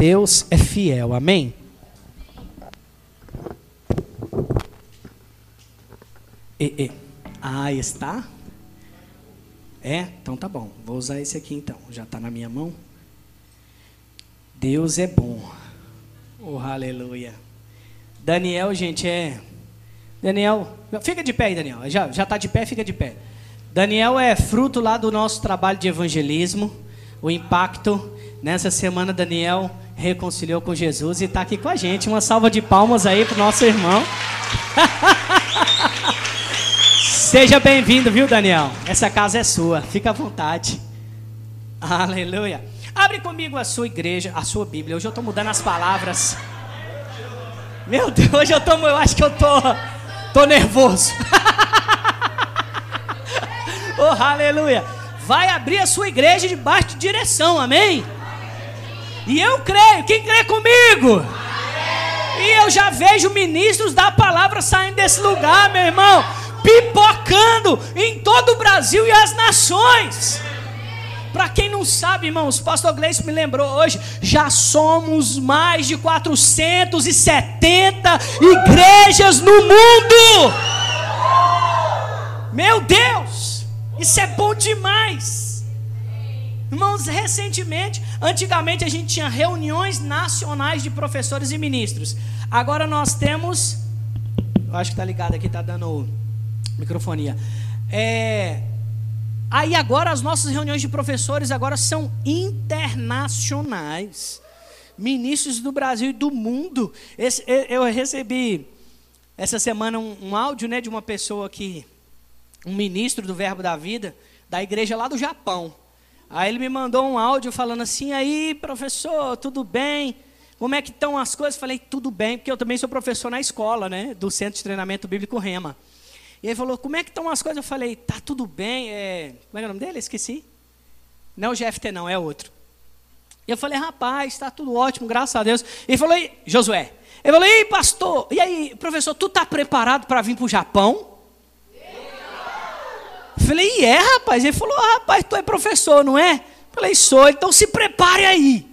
Deus é fiel, amém? E, e. Ah, está? É? Então tá bom. Vou usar esse aqui então. Já está na minha mão. Deus é bom. Oh, aleluia. Daniel, gente, é. Daniel, fica de pé aí, Daniel. Já, já tá de pé, fica de pé. Daniel é fruto lá do nosso trabalho de evangelismo, o impacto. Nessa semana, Daniel reconciliou com Jesus e está aqui com a gente. Uma salva de palmas aí para o nosso irmão. Seja bem-vindo, viu, Daniel? Essa casa é sua, fica à vontade. Aleluia. Abre comigo a sua igreja, a sua Bíblia. Hoje eu estou mudando as palavras. Meu Deus, hoje eu tô, eu acho que eu tô, tô nervoso. oh, aleluia. Vai abrir a sua igreja debaixo de direção, amém? E eu creio, quem crê comigo? E eu já vejo ministros da palavra saindo desse lugar, meu irmão, pipocando em todo o Brasil e as nações. Para quem não sabe, irmãos, o pastor Gleice me lembrou hoje, já somos mais de 470 igrejas no mundo. Meu Deus, isso é bom demais. Irmãos, recentemente, antigamente a gente tinha reuniões nacionais de professores e ministros. Agora nós temos, eu acho que está ligado aqui, está dando microfonia. É, Aí agora as nossas reuniões de professores agora são internacionais. Ministros do Brasil e do mundo. Esse, eu recebi essa semana um, um, áudio né, de uma pessoa que, um ministro do Verbo da Vida, da igreja lá do Japão. Aí ele me mandou um áudio falando assim, aí professor, tudo bem? Como é que estão as coisas? Falei, tudo bem, porque eu também sou professor na escola, né? Do Centro de Treinamento Bíblico Rema. E ele falou, como é que estão as coisas? Eu falei, tá tudo bem. É... Como é, é o nome dele? Esqueci. Não é o GFT, não, é outro. E eu falei, rapaz, está tudo ótimo, graças a Deus. Ele falou, Josué. Ele falou, ei, pastor, e aí, professor, tu está preparado para vir para o Japão? Falei, é, rapaz? Ele falou, ah, rapaz, tu é professor, não é? Falei, sou, então se prepare aí.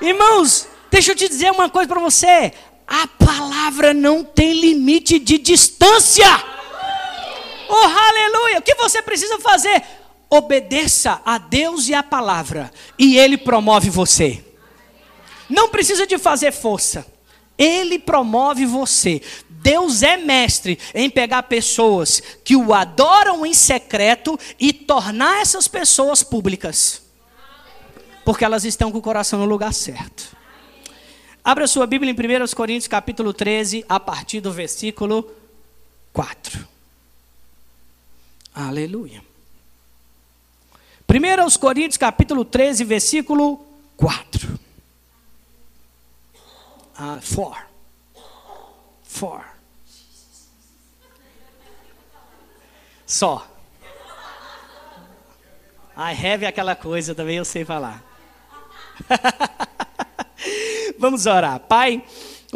Irmãos, deixa eu te dizer uma coisa para você. A palavra não tem limite de distância. Oh, aleluia! O que você precisa fazer? Obedeça a Deus e a palavra, e Ele promove você. Não precisa de fazer força, Ele promove você. Deus é mestre em pegar pessoas que o adoram em secreto e tornar essas pessoas públicas, porque elas estão com o coração no lugar certo. Abra sua Bíblia em 1 Coríntios capítulo 13, a partir do versículo 4. Aleluia. 1 Coríntios capítulo 13, versículo 4. Ah, 4. 4. Só. I have aquela coisa também, eu sei falar. Vamos orar. Pai,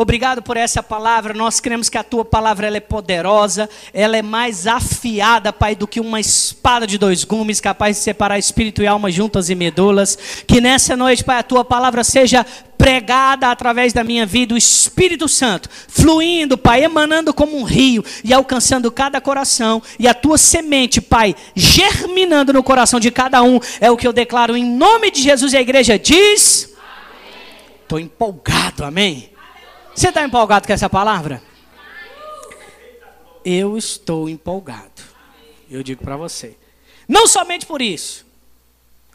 Obrigado por essa palavra. Nós cremos que a tua palavra ela é poderosa, ela é mais afiada, Pai, do que uma espada de dois gumes, capaz de separar espírito e alma juntas e medulas. Que nessa noite, Pai, a tua palavra seja pregada através da minha vida, o Espírito Santo, fluindo, Pai, emanando como um rio e alcançando cada coração, e a tua semente, Pai, germinando no coração de cada um, é o que eu declaro em nome de Jesus e a igreja diz. Estou empolgado, amém? Você está empolgado com essa palavra? Eu estou empolgado. Eu digo para você. Não somente por isso,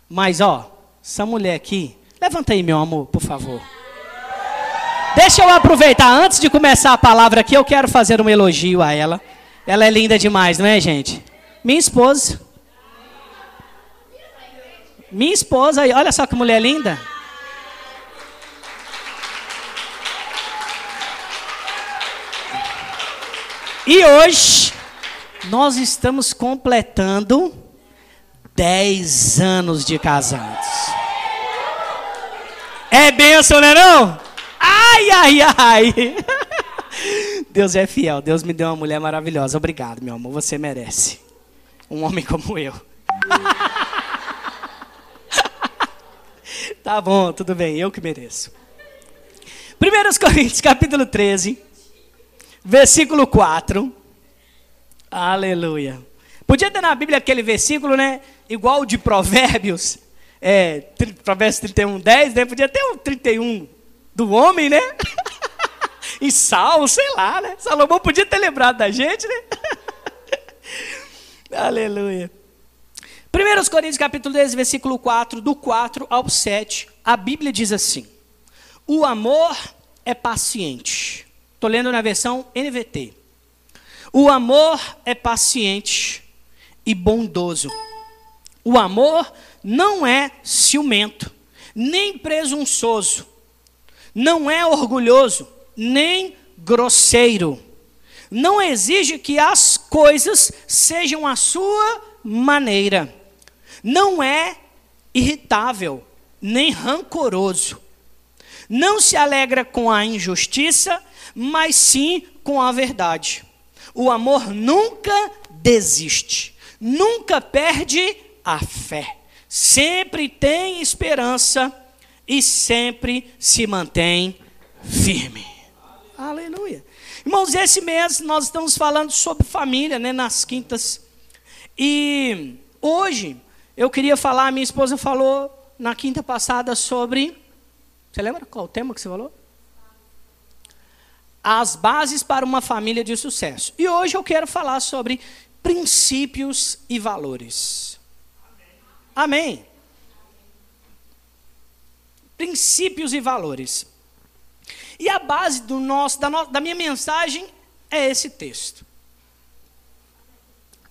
mas ó, essa mulher aqui, levanta aí, meu amor, por favor. Deixa eu aproveitar, antes de começar a palavra aqui, eu quero fazer um elogio a ela. Ela é linda demais, não é, gente? Minha esposa. Minha esposa, olha só que mulher linda. E hoje nós estamos completando 10 anos de casados. É bênção, não é não? Ai, ai, ai. Deus é fiel. Deus me deu uma mulher maravilhosa. Obrigado, meu amor. Você merece. Um homem como eu. Tá bom, tudo bem, eu que mereço. 1 Coríntios capítulo 13, versículo 4. Aleluia. Podia ter na Bíblia aquele versículo, né? Igual de Provérbios, é, Provérbios 31, 10, né? Podia ter o 31 do homem, né? e Sal, sei lá, né? Salomão podia ter lembrado da gente, né? Aleluia. 1 Coríntios capítulo 10, versículo 4, do 4 ao 7, a Bíblia diz assim: O amor é paciente. Estou lendo na versão NVT. O amor é paciente e bondoso. O amor não é ciumento, nem presunçoso, não é orgulhoso, nem grosseiro. Não exige que as coisas sejam a sua maneira. Não é irritável, nem rancoroso. Não se alegra com a injustiça, mas sim com a verdade. O amor nunca desiste, nunca perde a fé. Sempre tem esperança e sempre se mantém firme. Aleluia. Irmãos, esse mês nós estamos falando sobre família, né, nas quintas. E hoje eu queria falar, minha esposa falou na quinta passada sobre. Você lembra qual o tema que você falou? As bases para uma família de sucesso. E hoje eu quero falar sobre princípios e valores. Amém. Princípios e valores. E a base do nosso, da, no, da minha mensagem é esse texto.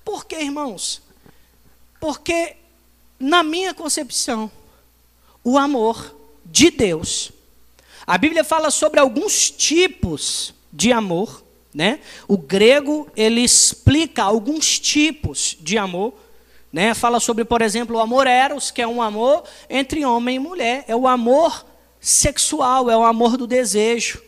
Por que, irmãos? Porque, na minha concepção, o amor de Deus a Bíblia fala sobre alguns tipos de amor, né? O grego ele explica alguns tipos de amor, né? Fala sobre, por exemplo, o amor eros, que é um amor entre homem e mulher, é o amor sexual, é o amor do desejo.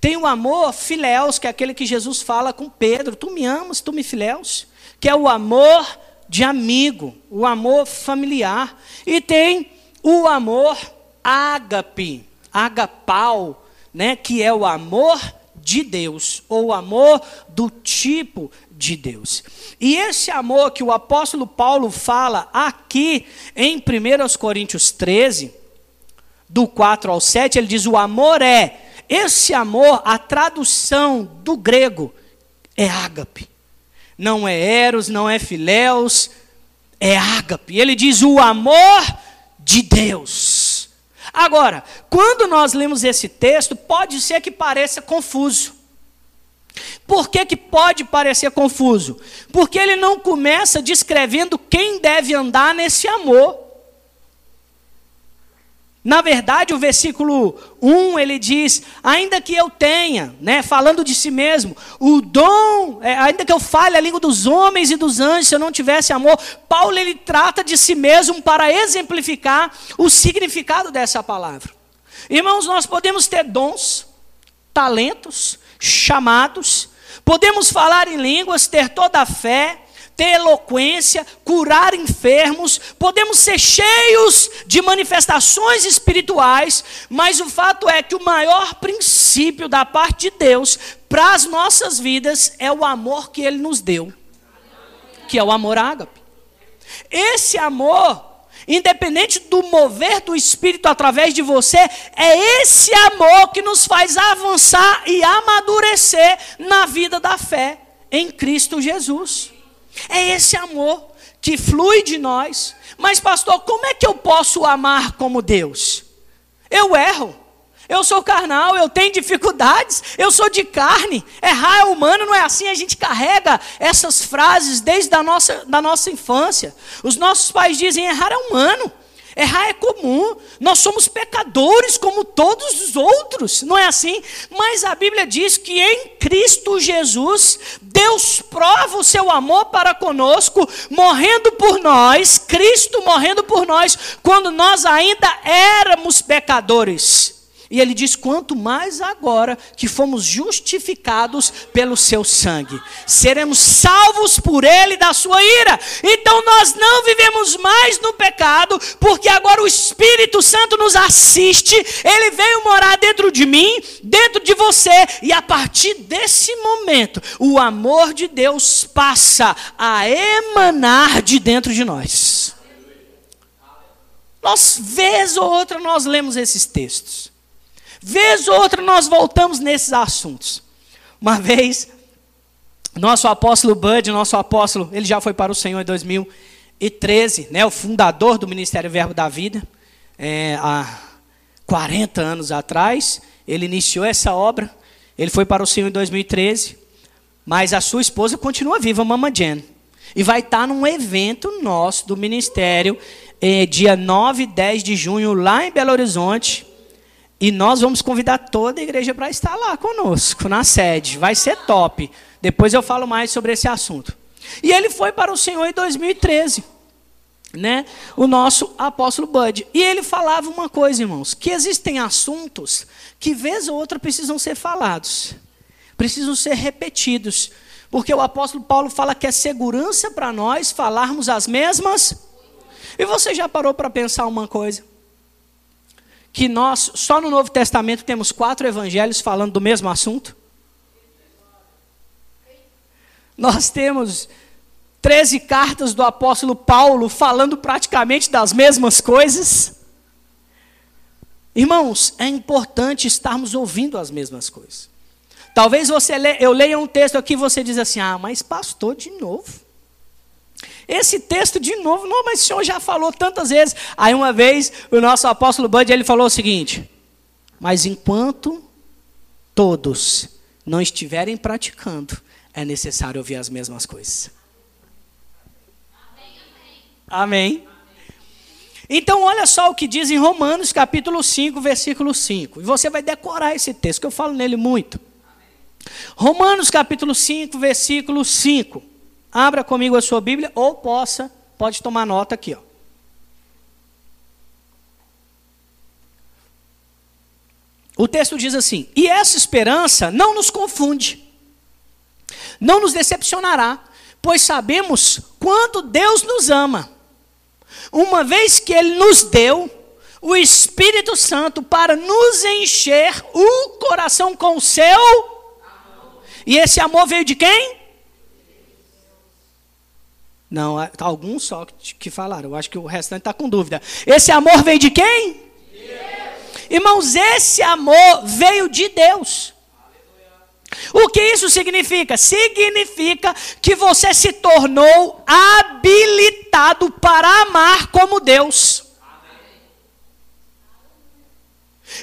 Tem o amor filéus, que é aquele que Jesus fala com Pedro, tu me amas, tu me filéus, que é o amor de amigo, o amor familiar. E tem o amor ágape, agapau, né, que é o amor de Deus, ou o amor do tipo de Deus. E esse amor que o apóstolo Paulo fala aqui em 1 Coríntios 13, do 4 ao 7, ele diz: o amor é. Esse amor, a tradução do grego é ágape. Não é eros, não é filéus, é ágape. Ele diz: o amor de Deus. Agora, quando nós lemos esse texto, pode ser que pareça confuso. Por que, que pode parecer confuso? Porque ele não começa descrevendo quem deve andar nesse amor. Na verdade, o versículo 1 ele diz: ainda que eu tenha, né, falando de si mesmo, o dom, é, ainda que eu fale a língua dos homens e dos anjos, se eu não tivesse amor, Paulo ele trata de si mesmo para exemplificar o significado dessa palavra. Irmãos, nós podemos ter dons, talentos, chamados, podemos falar em línguas, ter toda a fé, ter eloquência, curar enfermos, podemos ser cheios de manifestações espirituais, mas o fato é que o maior princípio da parte de Deus para as nossas vidas é o amor que Ele nos deu, que é o amor ágape. Esse amor independente do mover do Espírito através de você, é esse amor que nos faz avançar e amadurecer na vida da fé em Cristo Jesus. É esse amor que flui de nós. Mas, pastor, como é que eu posso amar como Deus? Eu erro. Eu sou carnal, eu tenho dificuldades, eu sou de carne. Errar é humano, não é assim? A gente carrega essas frases desde a nossa, da nossa infância. Os nossos pais dizem: errar é humano. Errar é comum, nós somos pecadores como todos os outros, não é assim? Mas a Bíblia diz que em Cristo Jesus, Deus prova o seu amor para conosco, morrendo por nós, Cristo morrendo por nós, quando nós ainda éramos pecadores. E ele diz: quanto mais agora que fomos justificados pelo seu sangue, seremos salvos por ele da sua ira. Então nós não vivemos mais no pecado, porque agora o Espírito Santo nos assiste, ele veio morar dentro de mim, dentro de você, e a partir desse momento, o amor de Deus passa a emanar de dentro de nós. Nós, vez ou outra, nós lemos esses textos. Vez ou outra nós voltamos nesses assuntos. Uma vez, nosso apóstolo Bud, nosso apóstolo, ele já foi para o Senhor em 2013, né, o fundador do Ministério Verbo da Vida, é, há 40 anos atrás, ele iniciou essa obra, ele foi para o Senhor em 2013, mas a sua esposa continua viva, Mama Jen, e vai estar num evento nosso do Ministério, é, dia 9 e 10 de junho, lá em Belo Horizonte, e nós vamos convidar toda a igreja para estar lá conosco, na sede. Vai ser top. Depois eu falo mais sobre esse assunto. E ele foi para o Senhor em 2013. Né? O nosso apóstolo Bud. E ele falava uma coisa, irmãos, que existem assuntos que vez ou outra precisam ser falados. Precisam ser repetidos. Porque o apóstolo Paulo fala que é segurança para nós falarmos as mesmas. E você já parou para pensar uma coisa? Que nós, só no Novo Testamento, temos quatro evangelhos falando do mesmo assunto? Nós temos 13 cartas do apóstolo Paulo falando praticamente das mesmas coisas. Irmãos, é importante estarmos ouvindo as mesmas coisas. Talvez você le, eu leia um texto aqui e você diz assim: "Ah, mas pastor de novo". Esse texto de novo, não, mas o senhor já falou tantas vezes. Aí uma vez o nosso apóstolo Bud ele falou o seguinte: Mas enquanto todos não estiverem praticando, é necessário ouvir as mesmas coisas. Amém. Então, olha só o que diz em Romanos capítulo 5, versículo 5. E você vai decorar esse texto, que eu falo nele muito. Romanos capítulo 5, versículo 5. Abra comigo a sua Bíblia ou possa, pode tomar nota aqui, ó. O texto diz assim: "E essa esperança não nos confunde, não nos decepcionará, pois sabemos quanto Deus nos ama, uma vez que ele nos deu o Espírito Santo para nos encher o coração com o seu. E esse amor veio de quem? Não, alguns só que falaram. Eu acho que o restante está com dúvida. Esse amor veio de quem? Deus. Irmãos, esse amor veio de Deus. O que isso significa? Significa que você se tornou habilitado para amar como Deus.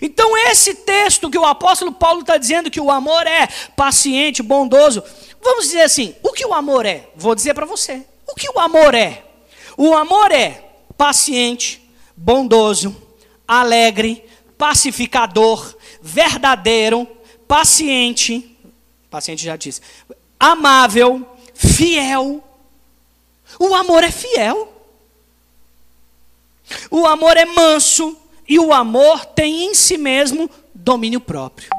Então, esse texto que o apóstolo Paulo está dizendo que o amor é paciente, bondoso, vamos dizer assim: o que o amor é? Vou dizer para você. Que o amor é? O amor é paciente, bondoso, alegre, pacificador, verdadeiro, paciente, paciente já disse, amável, fiel. O amor é fiel. O amor é manso e o amor tem em si mesmo domínio próprio.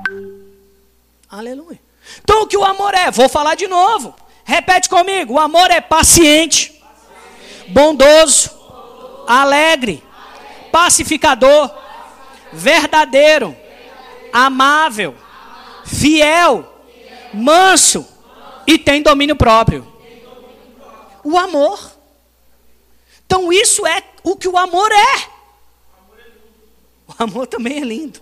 Aleluia. Então o que o amor é? Vou falar de novo. Repete comigo: o amor é paciente, bondoso, alegre, pacificador, verdadeiro, amável, fiel, manso e tem domínio próprio. O amor. Então isso é o que o amor é. O amor também é lindo.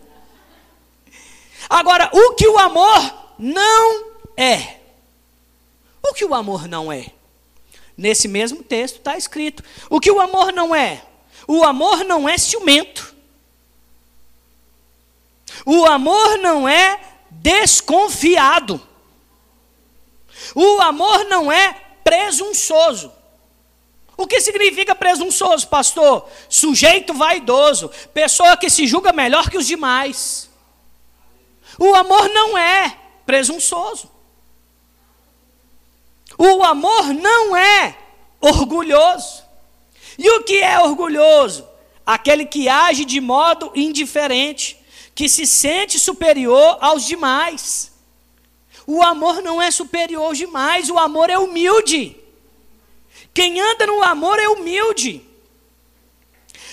Agora, o que o amor não é. O que o amor não é? Nesse mesmo texto está escrito: o que o amor não é? O amor não é ciumento. O amor não é desconfiado. O amor não é presunçoso. O que significa presunçoso, pastor? Sujeito vaidoso, pessoa que se julga melhor que os demais. O amor não é presunçoso. O amor não é orgulhoso. E o que é orgulhoso? Aquele que age de modo indiferente, que se sente superior aos demais. O amor não é superior aos demais, o amor é humilde. Quem anda no amor é humilde.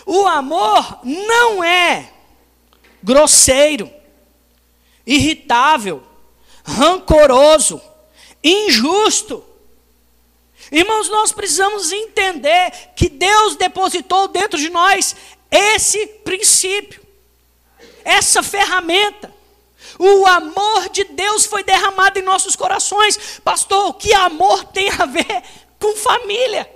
O amor não é grosseiro, irritável, rancoroso, injusto. Irmãos, nós precisamos entender que Deus depositou dentro de nós esse princípio, essa ferramenta. O amor de Deus foi derramado em nossos corações. Pastor, o que amor tem a ver com família?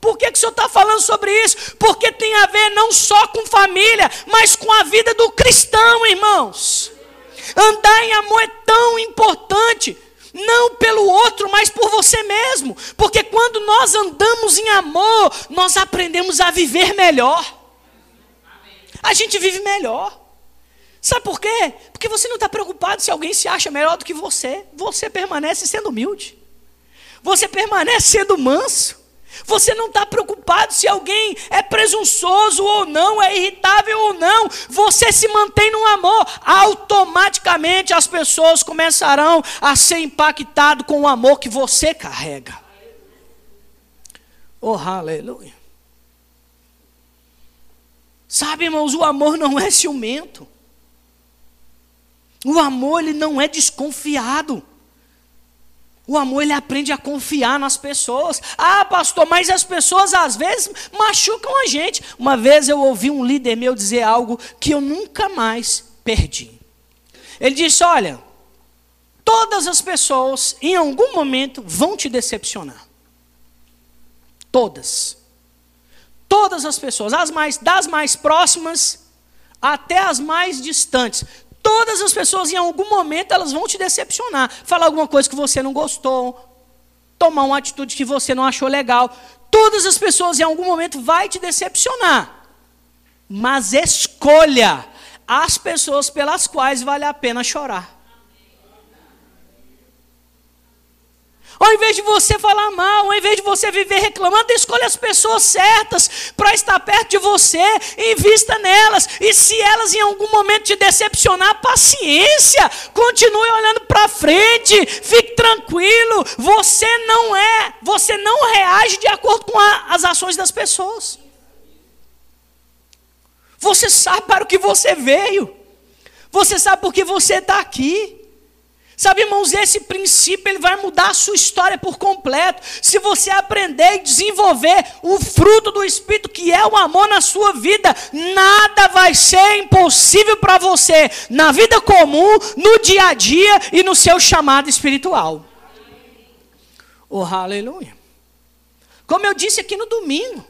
Por que, que o senhor está falando sobre isso? Porque tem a ver não só com família, mas com a vida do cristão, irmãos. Andar em amor é tão importante, não pelo outro, mas por você mesmo. Porque quando nós andamos em amor, nós aprendemos a viver melhor. A gente vive melhor. Sabe por quê? Porque você não está preocupado se alguém se acha melhor do que você. Você permanece sendo humilde. Você permanece sendo manso. Você não está preocupado se alguém é presunçoso ou não, é irritável ou não. Você se mantém no amor. Automaticamente as pessoas começarão a ser impactadas com o amor que você carrega. Oh, aleluia. Sabe, irmãos, o amor não é ciumento. O amor ele não é desconfiado. O amor ele aprende a confiar nas pessoas. Ah, pastor, mas as pessoas às vezes machucam a gente. Uma vez eu ouvi um líder meu dizer algo que eu nunca mais perdi. Ele disse: Olha, todas as pessoas em algum momento vão te decepcionar. Todas. Todas as pessoas, as mais das mais próximas até as mais distantes. Todas as pessoas, em algum momento, elas vão te decepcionar. Falar alguma coisa que você não gostou, tomar uma atitude que você não achou legal. Todas as pessoas, em algum momento, vai te decepcionar. Mas escolha as pessoas pelas quais vale a pena chorar. Ao invés de você falar mal, ao invés de você viver reclamando, escolha as pessoas certas para estar perto de você, invista nelas. E se elas em algum momento te decepcionar, paciência, continue olhando para frente, fique tranquilo. Você não é, você não reage de acordo com a, as ações das pessoas. Você sabe para o que você veio. Você sabe por que você está aqui. Sabe, irmãos, esse princípio ele vai mudar a sua história por completo. Se você aprender e desenvolver o fruto do Espírito, que é o amor na sua vida, nada vai ser impossível para você na vida comum, no dia a dia e no seu chamado espiritual. Oh, aleluia. Como eu disse aqui no domingo,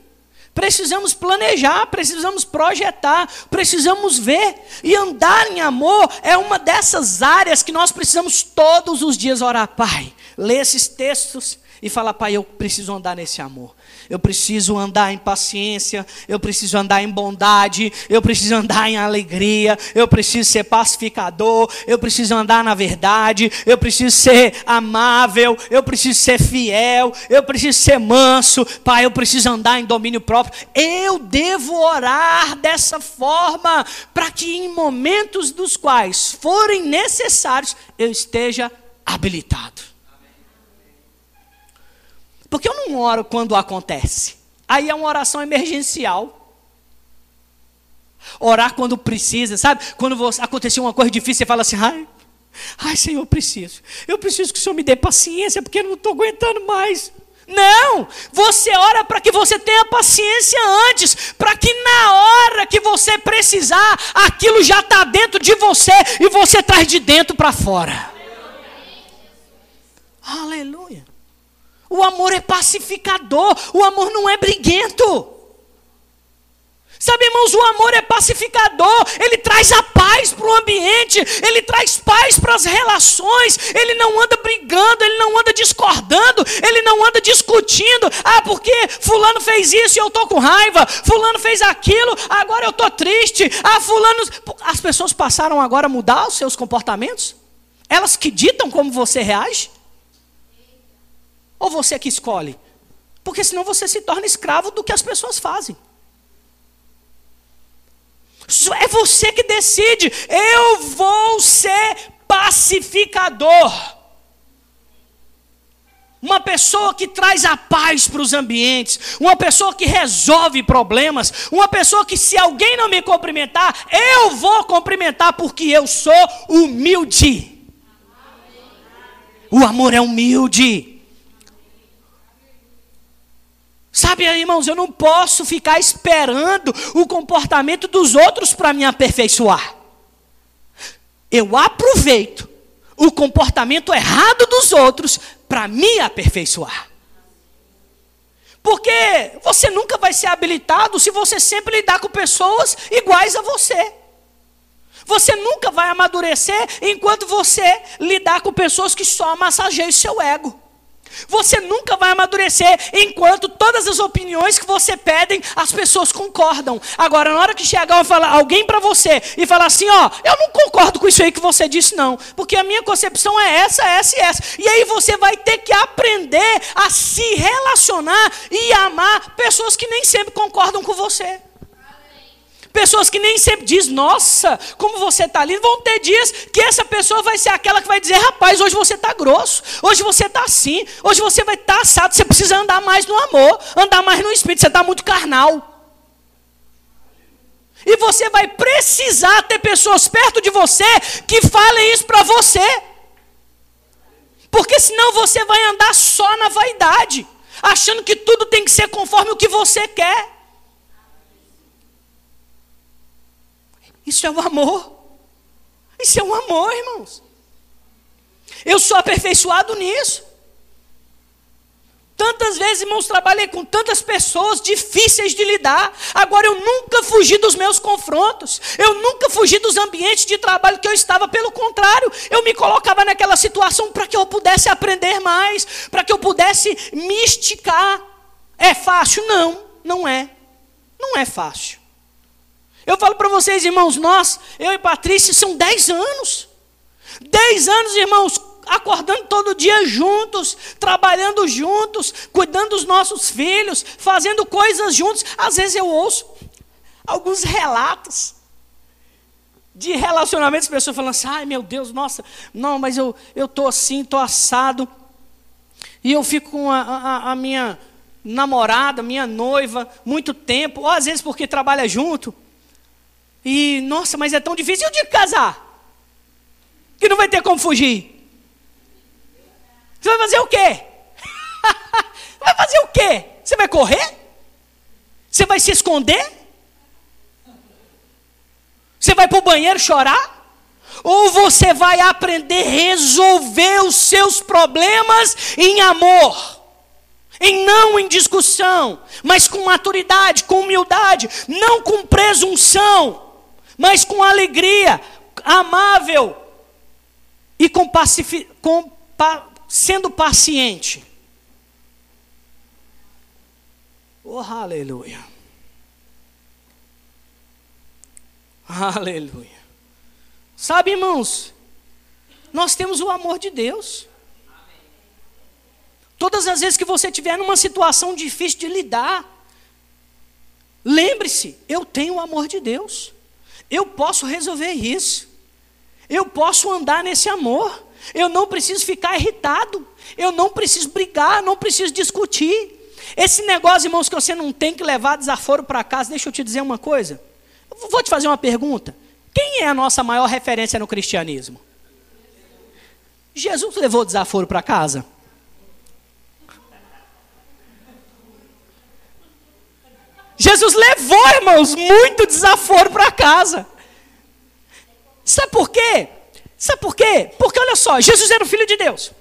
Precisamos planejar, precisamos projetar, precisamos ver. E andar em amor é uma dessas áreas que nós precisamos todos os dias orar. Pai, lê esses textos e fala, Pai, eu preciso andar nesse amor eu preciso andar em paciência, eu preciso andar em bondade, eu preciso andar em alegria, eu preciso ser pacificador, eu preciso andar na verdade, eu preciso ser amável, eu preciso ser fiel, eu preciso ser manso, Pai, eu preciso andar em domínio próprio. Eu devo orar dessa forma, para que em momentos dos quais forem necessários, eu esteja habilitado. Porque eu não oro quando acontece. Aí é uma oração emergencial. Orar quando precisa, sabe? Quando você, aconteceu uma coisa difícil, você fala assim: ai, ai, Senhor, eu preciso. Eu preciso que o Senhor me dê paciência, porque eu não estou aguentando mais. Não, você ora para que você tenha paciência antes, para que na hora que você precisar, aquilo já está dentro de você e você traz de dentro para fora. Aleluia. O amor é pacificador, o amor não é briguento. Sabe, irmãos, o amor é pacificador, ele traz a paz para o ambiente, ele traz paz para as relações, ele não anda brigando, ele não anda discordando, ele não anda discutindo. Ah, porque Fulano fez isso e eu estou com raiva, Fulano fez aquilo, agora eu estou triste. Ah, Fulano. As pessoas passaram agora a mudar os seus comportamentos? Elas que ditam como você reage? Ou você que escolhe? Porque senão você se torna escravo do que as pessoas fazem. É você que decide. Eu vou ser pacificador. Uma pessoa que traz a paz para os ambientes, uma pessoa que resolve problemas, uma pessoa que, se alguém não me cumprimentar, eu vou cumprimentar porque eu sou humilde. O amor é humilde. Sabe, irmãos, eu não posso ficar esperando o comportamento dos outros para me aperfeiçoar. Eu aproveito o comportamento errado dos outros para me aperfeiçoar. Porque você nunca vai ser habilitado se você sempre lidar com pessoas iguais a você. Você nunca vai amadurecer enquanto você lidar com pessoas que só massageiam seu ego. Você nunca vai amadurecer enquanto todas as opiniões que você pedem, as pessoas concordam. Agora, na hora que chegar alguém para você e falar assim, ó, eu não concordo com isso aí que você disse, não, porque a minha concepção é essa, essa e essa. E aí você vai ter que aprender a se relacionar e amar pessoas que nem sempre concordam com você. Pessoas que nem sempre diz, nossa, como você está lindo. Vão ter dias que essa pessoa vai ser aquela que vai dizer, rapaz, hoje você está grosso, hoje você está assim, hoje você vai estar tá assado, você precisa andar mais no amor, andar mais no espírito, você está muito carnal. E você vai precisar ter pessoas perto de você que falem isso para você. Porque senão você vai andar só na vaidade, achando que tudo tem que ser conforme o que você quer. Isso é o amor. Isso é um amor, irmãos. Eu sou aperfeiçoado nisso. Tantas vezes, irmãos, trabalhei com tantas pessoas difíceis de lidar. Agora eu nunca fugi dos meus confrontos. Eu nunca fugi dos ambientes de trabalho que eu estava. Pelo contrário, eu me colocava naquela situação para que eu pudesse aprender mais, para que eu pudesse me esticar. É fácil? Não, não é. Não é fácil. Eu falo para vocês, irmãos, nós, eu e Patrícia, são dez anos. Dez anos, irmãos, acordando todo dia juntos, trabalhando juntos, cuidando dos nossos filhos, fazendo coisas juntos. Às vezes eu ouço alguns relatos de relacionamentos, pessoas falando assim, ai meu Deus, nossa, não, mas eu estou assim, estou assado. E eu fico com a, a, a minha namorada, minha noiva, muito tempo, ou às vezes porque trabalha junto. E, nossa, mas é tão difícil de casar. Que não vai ter como fugir. Você vai fazer o quê? vai fazer o quê? Você vai correr? Você vai se esconder? Você vai para o banheiro chorar? Ou você vai aprender a resolver os seus problemas em amor? em não em discussão, mas com maturidade, com humildade, não com presunção mas com alegria, amável e com pacifi, com, pa, sendo paciente. Oh, aleluia. Aleluia. Sabe, irmãos, nós temos o amor de Deus. Todas as vezes que você estiver numa situação difícil de lidar, lembre-se, eu tenho o amor de Deus. Eu posso resolver isso. Eu posso andar nesse amor. Eu não preciso ficar irritado. Eu não preciso brigar, não preciso discutir. Esse negócio, irmãos, que você não tem que levar desaforo para casa, deixa eu te dizer uma coisa. Eu vou te fazer uma pergunta. Quem é a nossa maior referência no cristianismo? Jesus levou desaforo para casa? Jesus levou, irmãos, muito desaforo para casa. Sabe por quê? Sabe por quê? Porque olha só, Jesus era o filho de Deus.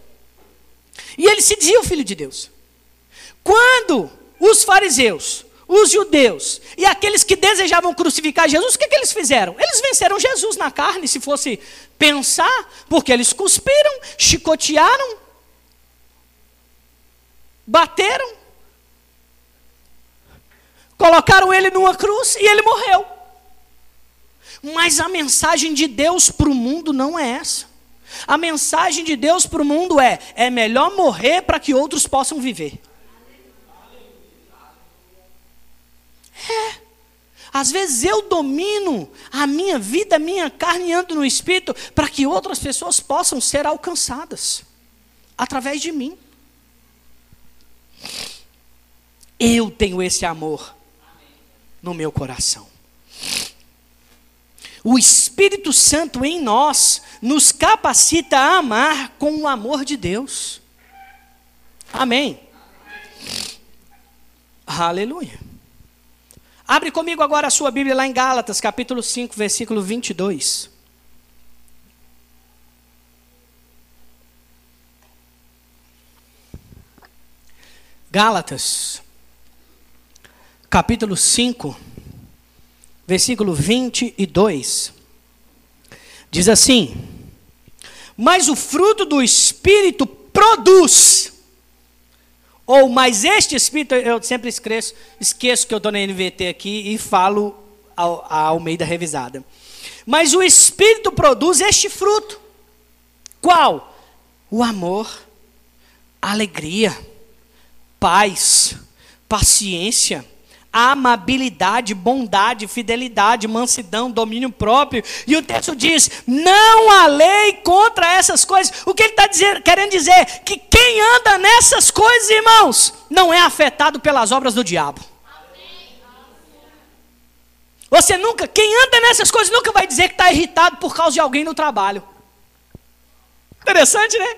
E ele se dizia o filho de Deus. Quando os fariseus, os judeus e aqueles que desejavam crucificar Jesus, o que, que eles fizeram? Eles venceram Jesus na carne, se fosse pensar, porque eles cuspiram, chicotearam, bateram, Colocaram ele numa cruz e ele morreu. Mas a mensagem de Deus para o mundo não é essa. A mensagem de Deus para o mundo é: é melhor morrer para que outros possam viver. É. Às vezes eu domino a minha vida, a minha carne ando no espírito para que outras pessoas possam ser alcançadas através de mim. Eu tenho esse amor no meu coração. O Espírito Santo em nós nos capacita a amar com o amor de Deus. Amém. Aleluia. Abre comigo agora a sua Bíblia lá em Gálatas, capítulo 5, versículo 22. Gálatas, capítulo 5, versículo 22. Diz assim: Mas o fruto do Espírito produz ou, mas este Espírito, eu sempre esqueço, esqueço que eu estou na NVT aqui e falo ao, ao meio da revisada. Mas o Espírito produz este fruto. Qual? O amor, alegria, paz, paciência, amabilidade, bondade, fidelidade, mansidão, domínio próprio. E o texto diz: não há lei contra essas coisas. O que ele está querendo dizer? Que quem anda nessas coisas, irmãos, não é afetado pelas obras do diabo. Você nunca, quem anda nessas coisas, nunca vai dizer que está irritado por causa de alguém no trabalho. Interessante, né?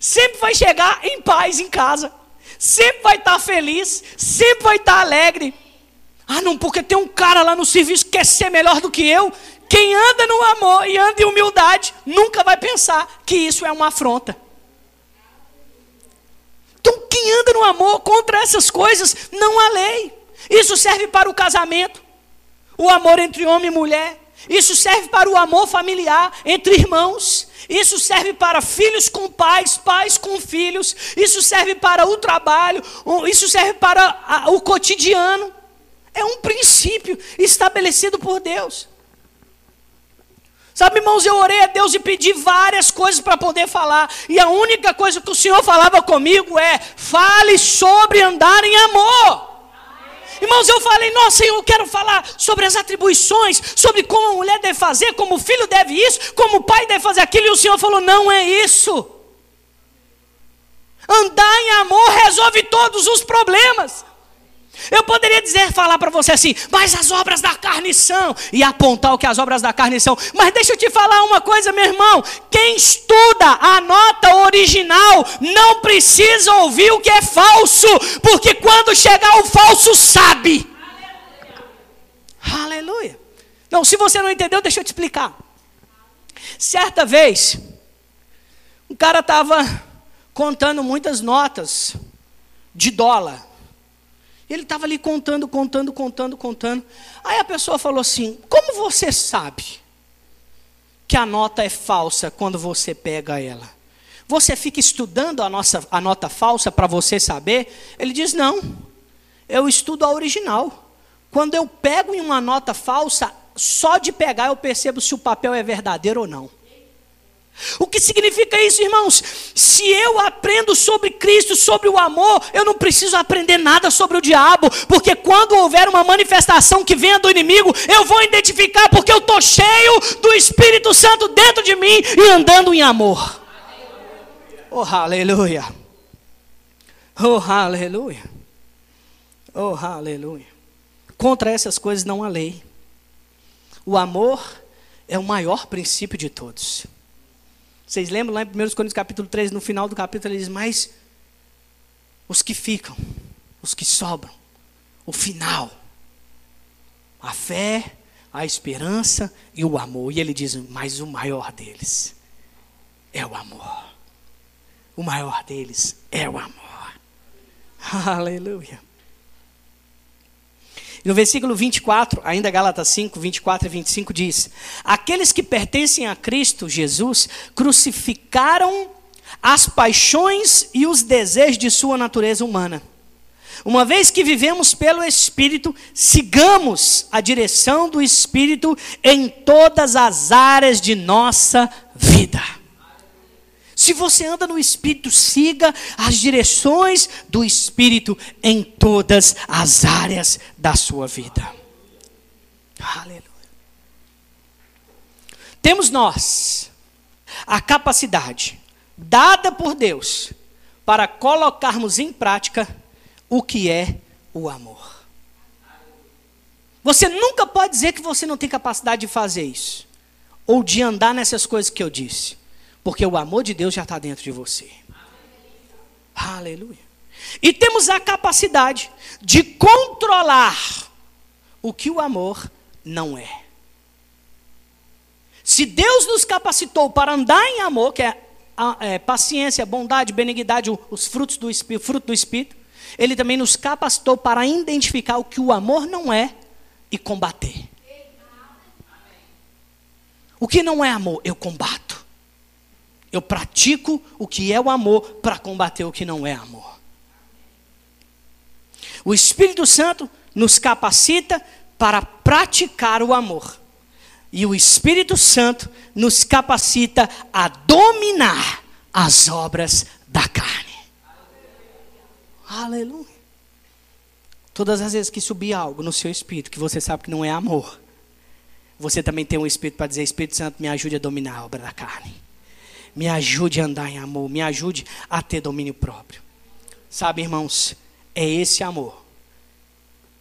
Sempre vai chegar em paz em casa sempre vai estar feliz, sempre vai estar alegre. Ah, não, porque tem um cara lá no serviço que quer ser melhor do que eu. Quem anda no amor e anda em humildade nunca vai pensar que isso é uma afronta. Então, quem anda no amor contra essas coisas, não há lei. Isso serve para o casamento, o amor entre homem e mulher. Isso serve para o amor familiar entre irmãos. Isso serve para filhos com pais, pais com filhos. Isso serve para o trabalho. Isso serve para o cotidiano. É um princípio estabelecido por Deus. Sabe, irmãos, eu orei a Deus e pedi várias coisas para poder falar. E a única coisa que o Senhor falava comigo é: fale sobre andar em amor. Irmãos, eu falei, nossa, eu quero falar sobre as atribuições, sobre como a mulher deve fazer, como o filho deve isso, como o pai deve fazer aquilo, e o Senhor falou: não é isso. Andar em amor resolve todos os problemas. Eu poderia dizer, falar para você assim, mas as obras da carne são, e apontar o que as obras da carne são. Mas deixa eu te falar uma coisa, meu irmão: quem estuda a nota original não precisa ouvir o que é falso, porque quando chegar o falso, sabe. Aleluia. Aleluia. Não, se você não entendeu, deixa eu te explicar. Certa vez, um cara estava contando muitas notas de dólar. Ele estava ali contando, contando, contando, contando. Aí a pessoa falou assim: Como você sabe que a nota é falsa quando você pega ela? Você fica estudando a, nossa, a nota falsa para você saber? Ele diz: Não, eu estudo a original. Quando eu pego em uma nota falsa, só de pegar eu percebo se o papel é verdadeiro ou não. O que significa isso, irmãos? Se eu aprendo sobre Cristo, sobre o amor, eu não preciso aprender nada sobre o diabo, porque quando houver uma manifestação que venha do inimigo, eu vou identificar, porque eu estou cheio do Espírito Santo dentro de mim e andando em amor. Oh, aleluia! Oh, aleluia! Oh, aleluia! Contra essas coisas não há lei. O amor é o maior princípio de todos. Vocês lembram lá em 1 Coríntios capítulo 13, no final do capítulo, ele diz, mas os que ficam, os que sobram, o final, a fé, a esperança e o amor. E ele diz, mas o maior deles é o amor. O maior deles é o amor. Aleluia. No versículo 24, ainda Gálatas 5, 24 e 25 diz: Aqueles que pertencem a Cristo Jesus crucificaram as paixões e os desejos de sua natureza humana. Uma vez que vivemos pelo Espírito, sigamos a direção do Espírito em todas as áreas de nossa vida. Se você anda no Espírito, siga as direções do Espírito em todas as áreas da sua vida. Aleluia. Temos nós a capacidade dada por Deus para colocarmos em prática o que é o amor. Você nunca pode dizer que você não tem capacidade de fazer isso, ou de andar nessas coisas que eu disse, porque o amor de Deus já está dentro de você. Aleluia. E temos a capacidade de controlar o que o amor não é. Se Deus nos capacitou para andar em amor, que é, é paciência, bondade, benignidade, os frutos do fruto do Espírito, Ele também nos capacitou para identificar o que o amor não é e combater. O que não é amor, eu combato. Eu pratico o que é o amor para combater o que não é amor. O Espírito Santo nos capacita para praticar o amor. E o Espírito Santo nos capacita a dominar as obras da carne. Aleluia. Todas as vezes que subir algo no seu espírito que você sabe que não é amor, você também tem um espírito para dizer: Espírito Santo, me ajude a dominar a obra da carne. Me ajude a andar em amor, me ajude a ter domínio próprio. Sabe, irmãos, é esse amor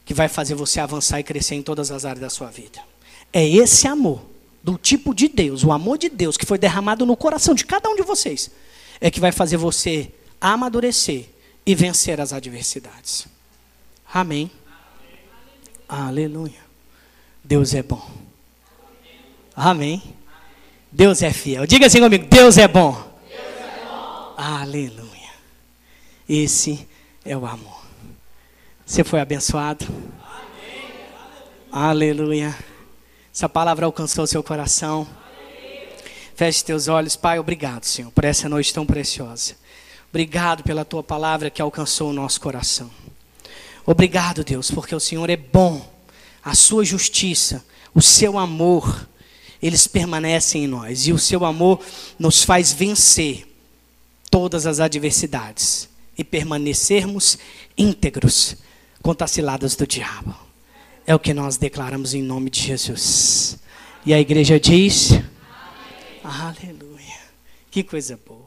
que vai fazer você avançar e crescer em todas as áreas da sua vida. É esse amor, do tipo de Deus, o amor de Deus que foi derramado no coração de cada um de vocês, é que vai fazer você amadurecer e vencer as adversidades. Amém. Aleluia. Deus é bom. Amém. Deus é fiel. Diga assim comigo: Deus é bom. Deus é bom. Aleluia. Esse é o amor. Você foi abençoado? Amém. Aleluia. Essa palavra alcançou seu coração. Amém. Feche teus olhos, Pai. Obrigado, Senhor, por essa noite tão preciosa. Obrigado pela tua palavra que alcançou o nosso coração. Obrigado, Deus, porque o Senhor é bom, a sua justiça, o seu amor, eles permanecem em nós, e o seu amor nos faz vencer todas as adversidades e permanecermos íntegros contra as ciladas do diabo. É o que nós declaramos em nome de Jesus. E a igreja diz: Amém. Aleluia. Que coisa boa.